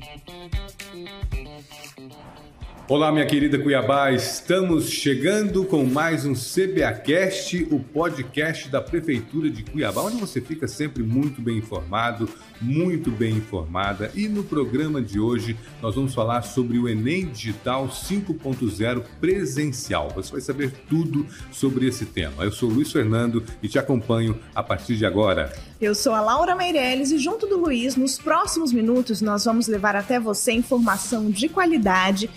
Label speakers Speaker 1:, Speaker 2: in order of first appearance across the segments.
Speaker 1: Thank you. Olá, minha querida Cuiabá, estamos chegando com mais um CBAcast, o podcast da Prefeitura de Cuiabá, onde você fica sempre muito bem informado, muito bem informada. E no programa de hoje nós vamos falar sobre o Enem Digital 5.0 presencial. Você vai saber tudo sobre esse tema. Eu sou Luiz Fernando e te acompanho a partir de agora.
Speaker 2: Eu sou a Laura Meirelles e junto do Luiz, nos próximos minutos nós vamos levar até você informação de qualidade,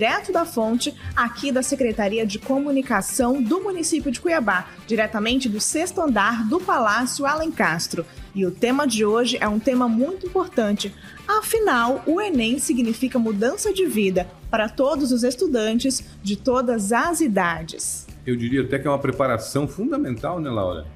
Speaker 2: direto da fonte, aqui da Secretaria de Comunicação do município de Cuiabá, diretamente do sexto andar do Palácio Alencastro. E o tema de hoje é um tema muito importante. Afinal, o Enem significa mudança de vida para todos os estudantes de todas as idades.
Speaker 1: Eu diria até que é uma preparação fundamental, né, Laura?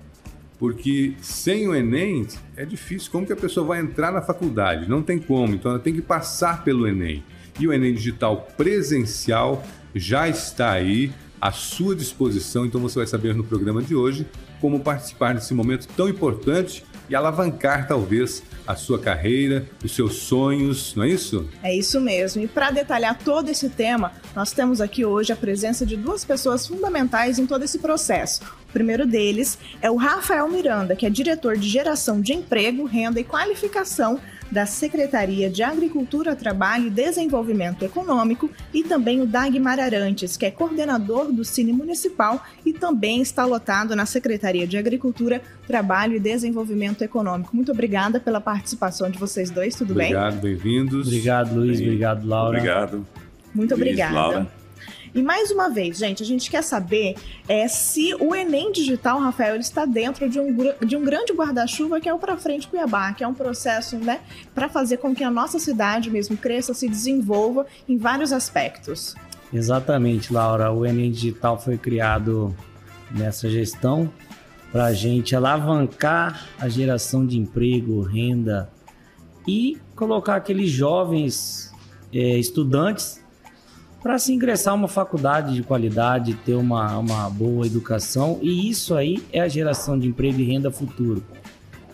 Speaker 1: Porque sem o Enem é difícil. Como que a pessoa vai entrar na faculdade? Não tem como. Então ela tem que passar pelo Enem. E o Enem Digital presencial já está aí à sua disposição. Então você vai saber no programa de hoje como participar desse momento tão importante e alavancar talvez a sua carreira, os seus sonhos, não é isso?
Speaker 2: É isso mesmo. E para detalhar todo esse tema, nós temos aqui hoje a presença de duas pessoas fundamentais em todo esse processo. O primeiro deles é o Rafael Miranda, que é diretor de geração de emprego, renda e qualificação da Secretaria de Agricultura, Trabalho e Desenvolvimento Econômico, e também o Dagmar Arantes, que é coordenador do Cine Municipal e também está lotado na Secretaria de Agricultura, Trabalho e Desenvolvimento Econômico. Muito obrigada pela participação de vocês dois, tudo
Speaker 1: Obrigado,
Speaker 2: bem?
Speaker 1: Obrigado, bem-vindos.
Speaker 3: Obrigado, Luiz. Bem, Obrigado, Laura.
Speaker 1: Obrigado.
Speaker 2: Muito Luiz, obrigada. Laura. E mais uma vez, gente, a gente quer saber é, se o Enem Digital, Rafael, ele está dentro de um, de um grande guarda-chuva que é o Pra Frente Cuiabá, que é um processo né, para fazer com que a nossa cidade mesmo cresça, se desenvolva em vários aspectos.
Speaker 3: Exatamente, Laura. O Enem Digital foi criado nessa gestão para a gente alavancar a geração de emprego, renda e colocar aqueles jovens é, estudantes para se ingressar uma faculdade de qualidade, ter uma, uma boa educação, e isso aí é a geração de emprego e renda futuro.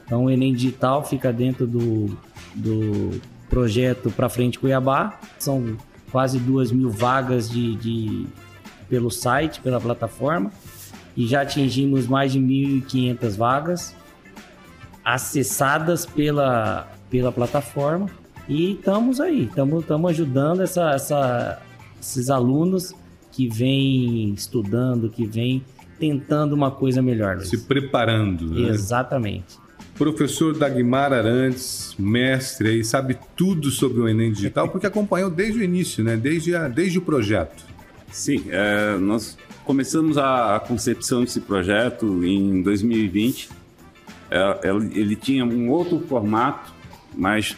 Speaker 3: Então, o Enem Digital fica dentro do, do projeto Para Frente Cuiabá, são quase duas mil vagas de, de, pelo site, pela plataforma, e já atingimos mais de 1.500 vagas acessadas pela, pela plataforma. E estamos aí, estamos ajudando essa, essa, esses alunos que vêm estudando, que vêm tentando uma coisa melhor. Luiz.
Speaker 1: Se preparando. Né?
Speaker 3: Exatamente.
Speaker 1: Professor Dagmar Arantes, mestre aí, sabe tudo sobre o Enem Digital, porque acompanhou desde o início, né? desde, a, desde o projeto.
Speaker 4: Sim, é, nós começamos a, a, concepção desse projeto em 2020. É, ele tinha um outro formato, mas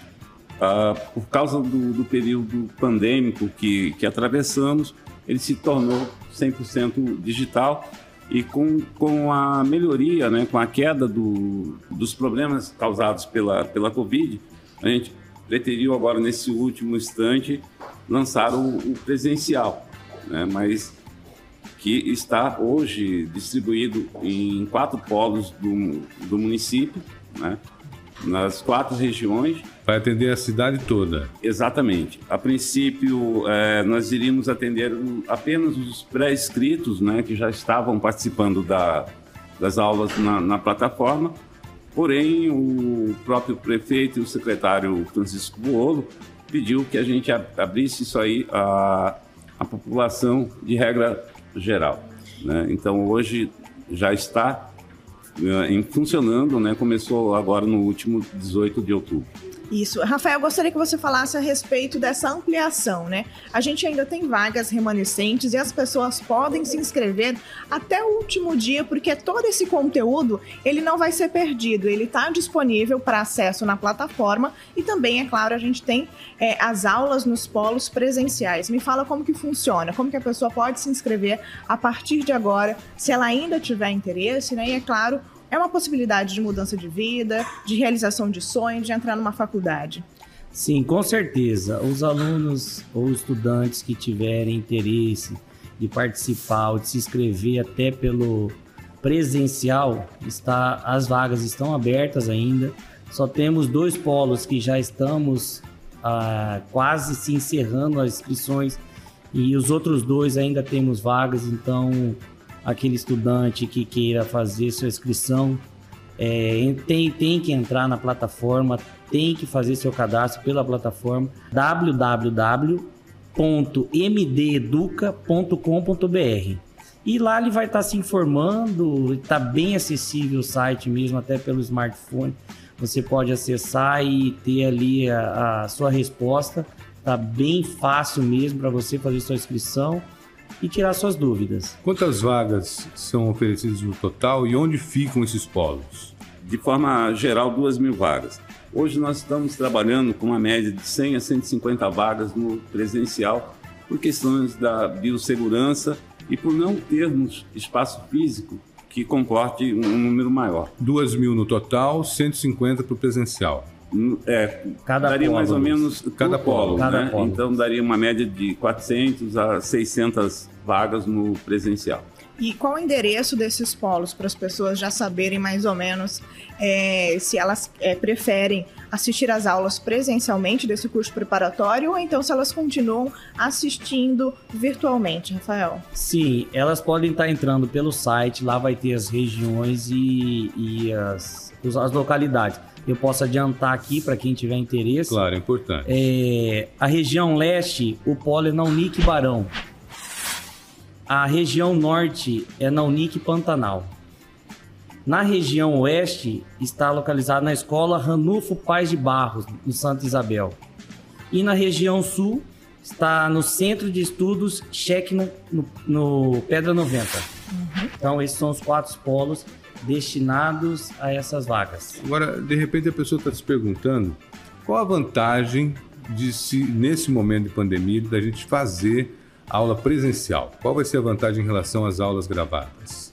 Speaker 4: Uh, por causa do, do, período pandêmico que, que atravessamos, ele se tornou 100% digital e com, com a melhoria, né, com a queda do, dos problemas causados pela, pela Covid, a gente preteriu agora, nesse último instante, lançar o, o presencial, né, mas que está hoje distribuído em quatro polos do, do município, né, nas quatro regiões.
Speaker 1: Vai atender a cidade toda.
Speaker 4: Exatamente. A princípio, é, nós iríamos atender apenas os pré-inscritos, né, que já estavam participando da, das aulas na, na, plataforma. Porém, o próprio prefeito e o secretário Francisco Buolo pediu que a gente abrisse isso aí à, à população de regra geral. Né? Então, hoje já está funcionando, né? Começou agora no último 18 de outubro.
Speaker 2: Isso. Rafael, gostaria que você falasse a respeito dessa ampliação, né? A gente ainda tem vagas remanescentes e as pessoas podem se inscrever até o último dia, porque todo esse conteúdo, ele não vai ser perdido, ele está disponível para acesso na plataforma e também, é claro, a gente tem é, as aulas nos polos presenciais. Me fala como que funciona, como que a pessoa pode se inscrever a partir de agora, se ela ainda tiver interesse, né? E é claro, é uma possibilidade de mudança de vida, de realização de sonhos, de entrar numa faculdade.
Speaker 3: Sim, com certeza. Os alunos ou estudantes que tiverem interesse de participar ou de se inscrever até pelo presencial, está, as vagas estão abertas ainda. Só temos dois polos que já estamos ah, quase se encerrando as inscrições e os outros dois ainda temos vagas, então aquele estudante que queira fazer sua inscrição é, tem, tem que entrar na plataforma, tem que fazer seu cadastro pela plataforma www.mdeduca.com.br. E lá ele vai estar se informando, está bem acessível o site mesmo, até pelo smartphone. Você pode acessar e ter ali a, a sua resposta. Está bem fácil mesmo para você fazer sua inscrição e tirar suas dúvidas.
Speaker 1: Quantas vagas são oferecidas no total e onde ficam esses polos?
Speaker 4: De forma geral, duas mil vagas. Hoje nós estamos trabalhando com uma média de 100 a 150 vagas no presencial por questões da biossegurança e por não termos espaço físico que comporte um número maior.
Speaker 1: Duas mil no total, 150 para o presencial.
Speaker 4: É, cada daria polo, mais ou menos cada polo, cada né? Polo. Então daria uma média de 400 a 600 vagas no presencial.
Speaker 2: E qual o endereço desses polos para as pessoas já saberem mais ou menos é, se elas é, preferem assistir às aulas presencialmente desse curso preparatório ou então se elas continuam assistindo virtualmente, Rafael?
Speaker 3: Sim, elas podem estar entrando pelo site, lá vai ter as regiões e, e as, as localidades. Eu posso adiantar aqui para quem tiver interesse.
Speaker 1: Claro, é importante.
Speaker 3: É, a região leste, o polo é na Unique Barão. A região norte é na Unique Pantanal. Na região oeste está localizada na escola Ranulfo Paz de Barros, no Santa Isabel. E na região sul está no Centro de Estudos Cheque no, no, Pedra 90. Uhum. Então esses são os quatro polos destinados a essas vagas.
Speaker 1: Agora, de repente a pessoa está se perguntando qual a vantagem de se, nesse momento de pandemia, da gente fazer aula presencial? Qual vai ser a vantagem em relação às aulas gravadas?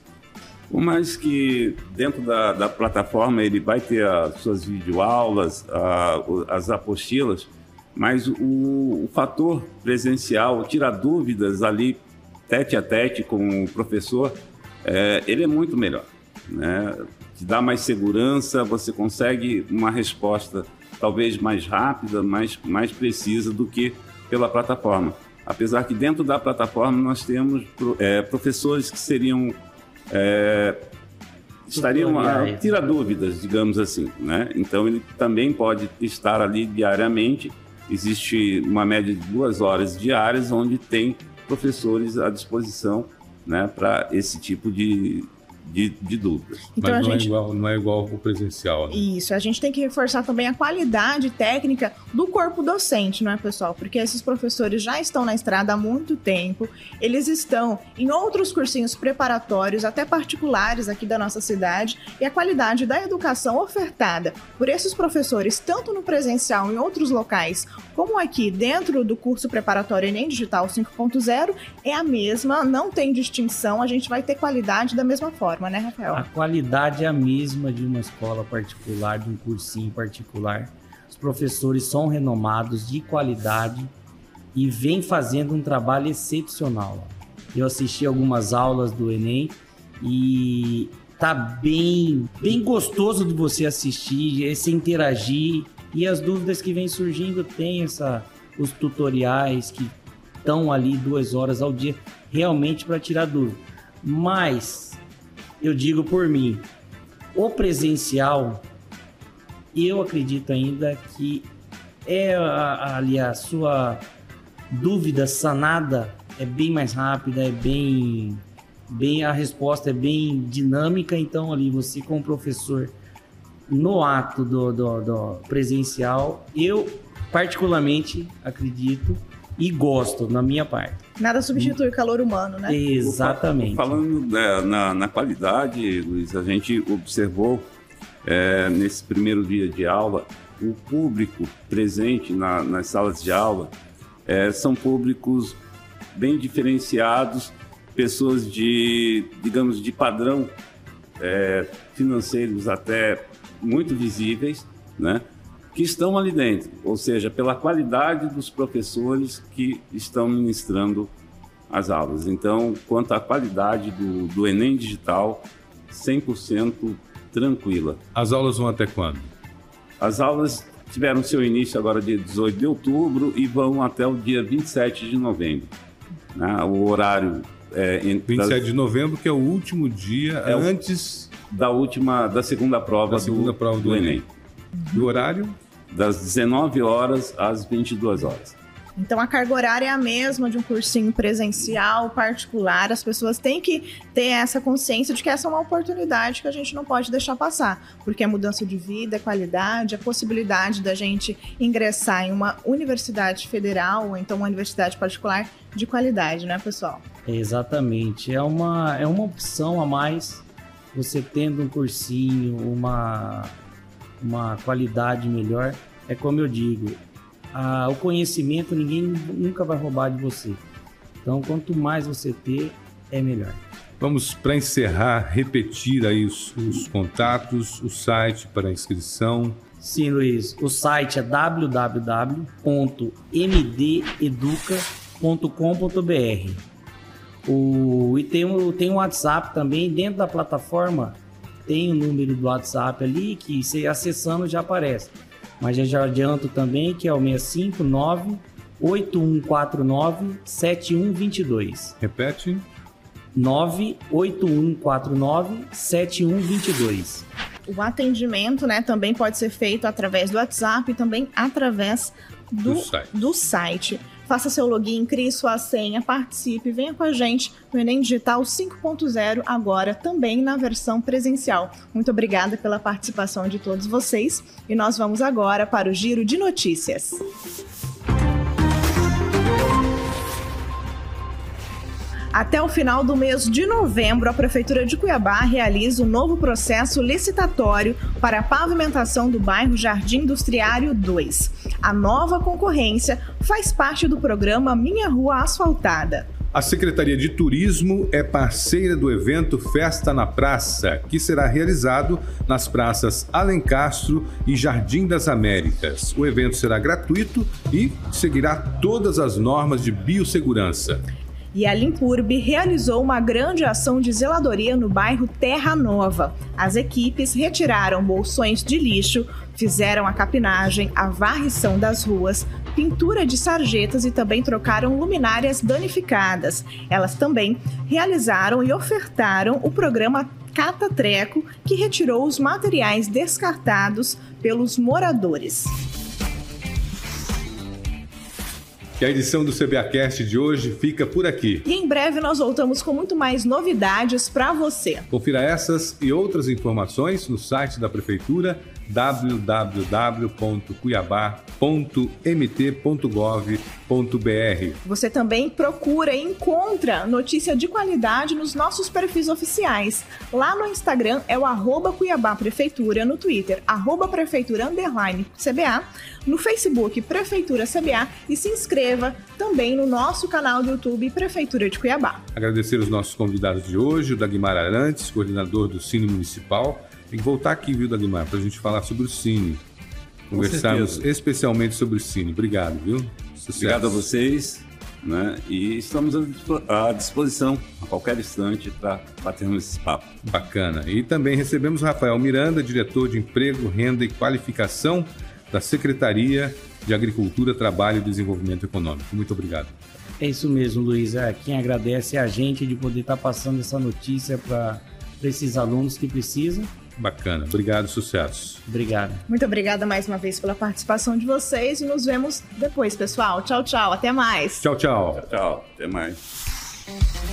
Speaker 4: Por mais que dentro da, da plataforma ele vai ter as suas videoaulas, a, as apostilas, mas o, o fator presencial, tirar dúvidas ali tete a tete com o professor, é, ele é muito melhor né? Te dá mais segurança, você consegue uma resposta talvez mais rápida, mais, mais precisa do que pela plataforma. Apesar que dentro da plataforma nós temos é, professores que seriam é, estariam a tirar dúvidas, digamos assim, né? Então ele também pode estar ali diariamente. Existe uma média de duas horas diárias onde tem professores à disposição, né, para esse tipo de, de, de dúvidas.
Speaker 1: Então, Mas não, é gente... é igual, não é igual o presencial, né?
Speaker 2: Isso, a gente tem que reforçar também a qualidade técnica do corpo docente, não é, pessoal? Porque esses professores já estão na estrada há muito tempo, eles estão em outros cursinhos preparatórios, até particulares aqui da nossa cidade, e a qualidade da educação ofertada por esses professores, tanto no presencial em outros locais, como aqui dentro do curso preparatório Enem Digital 5.0, é a mesma, não tem distinção, a gente vai ter qualidade da mesma forma forma, né, Rafael?
Speaker 3: A qualidade é a mesma de uma escola particular, de um cursinho particular. Os professores são renomados, de qualidade e vêm fazendo um trabalho excepcional. Eu assisti algumas aulas do Enem e tá bem, bem gostoso de você assistir, se interagir e as dúvidas que vêm surgindo tem essa os tutoriais que estão ali duas horas ao dia realmente para tirar dúvida. Mas eu digo por mim, o presencial, eu acredito ainda que é ali a sua dúvida sanada é bem mais rápida, é bem bem a resposta é bem dinâmica, então ali você com o professor no ato do, do, do presencial, eu particularmente acredito e gosto na minha parte.
Speaker 2: Nada substitui o calor humano, né?
Speaker 3: Exatamente.
Speaker 4: Falando né, na, na, qualidade, Luiz, a gente observou é, nesse primeiro dia de aula o público presente na, nas salas de aula é, são públicos bem diferenciados, pessoas de, digamos, de padrão é, financeiros até muito visíveis, né? Que estão ali dentro, ou seja, pela qualidade dos professores que estão ministrando as aulas. Então, quanto à qualidade do, do Enem Digital, 100% tranquila.
Speaker 1: As aulas vão até quando?
Speaker 4: As aulas tiveram seu início agora dia 18 de outubro e vão até o dia 27 de novembro. Né? O horário é,
Speaker 1: 27 das... de novembro, que é o último dia é antes
Speaker 4: da última, da segunda prova,
Speaker 1: da segunda
Speaker 4: do,
Speaker 1: prova do, do Enem. Enem. E o horário?
Speaker 4: Das 19 horas às 22 horas.
Speaker 2: Então a carga horária é a mesma de um cursinho presencial, particular. As pessoas têm que ter essa consciência de que essa é uma oportunidade que a gente não pode deixar passar, porque é mudança de vida, é qualidade, a é possibilidade da gente ingressar em uma universidade federal ou então uma universidade particular de qualidade, né, pessoal?
Speaker 3: Exatamente. É uma, é uma opção a mais você tendo um cursinho, uma, uma qualidade melhor. É como eu digo, a, o conhecimento ninguém nunca vai roubar de você. Então, quanto mais você ter, é melhor.
Speaker 1: Vamos, para encerrar, repetir aí os, os, contatos, o site para inscrição.
Speaker 3: Sim, Luiz. O site é www.mdeduca.com.br. O, e tem tem um WhatsApp também dentro da plataforma. Tem o número do WhatsApp ali que você acessando já aparece. Mas já, já adianto também que é o 659 8149 7122.
Speaker 1: Repete.
Speaker 3: 98149 7122.
Speaker 2: O atendimento, né, também pode ser feito através do WhatsApp e também através do, do site. Do site. Faça seu login, crie sua senha, participe, venha com a gente no Enem Digital 5.0, agora também na versão presencial. Muito obrigada pela participação de todos vocês e nós vamos agora para o Giro de Notícias. Até o final do mês de novembro, a Prefeitura de Cuiabá realiza um novo processo licitatório para a pavimentação do bairro Jardim Industriário 2. A nova concorrência faz parte do programa Minha Rua Asfaltada.
Speaker 1: A Secretaria de Turismo é parceira do evento Festa na Praça, que será realizado nas praças Alencastro e Jardim das Américas. O evento será gratuito e seguirá todas as normas de biossegurança
Speaker 2: e a Limpurb realizou uma grande ação de zeladoria no bairro Terra Nova. As equipes retiraram bolsões de lixo, fizeram a capinagem, a varrição das ruas, pintura de sarjetas e também trocaram luminárias danificadas. Elas também realizaram e ofertaram o programa Cata Treco, que retirou os materiais descartados pelos moradores.
Speaker 1: Que a edição do CBAcast de hoje fica por aqui.
Speaker 2: E em breve nós voltamos com muito mais novidades para você.
Speaker 1: Confira essas e outras informações no site da Prefeitura www.cuiabá.mt.gov.br.
Speaker 2: Você também procura e encontra notícia de qualidade nos nossos perfis oficiais. Lá no Instagram é o arroba Cuiabá Prefeitura, no Twitter, arroba Prefeitura Underline CBA, no Facebook Prefeitura CBA e se inscreva também no nosso canal do YouTube Prefeitura de Cuiabá.
Speaker 1: Agradecer os nossos convidados de hoje, o Dagmar Arantes, coordenador do Cine Municipal, tem que voltar aqui, viu, Dagmar, para a gente falar sobre o Cine. Conversarmos especialmente sobre o Cine. Obrigado, viu?
Speaker 4: Sucesso. Obrigado a vocês. Né? E estamos à disposição a qualquer instante para batermos esse papo.
Speaker 1: Bacana. E também recebemos Rafael Miranda, diretor de Emprego, Renda e Qualificação da Secretaria de Agricultura, Trabalho e Desenvolvimento Econômico. Muito obrigado.
Speaker 3: É isso mesmo, Luiz. É, quem agradece é a gente de poder estar passando essa notícia para esses alunos que precisam
Speaker 1: Bacana. Obrigado, sucesso.
Speaker 3: Obrigado.
Speaker 2: Muito obrigada mais uma vez pela participação de vocês e nos vemos depois, pessoal. Tchau, tchau. Até mais.
Speaker 1: Tchau, tchau.
Speaker 4: Tchau, tchau. Até mais.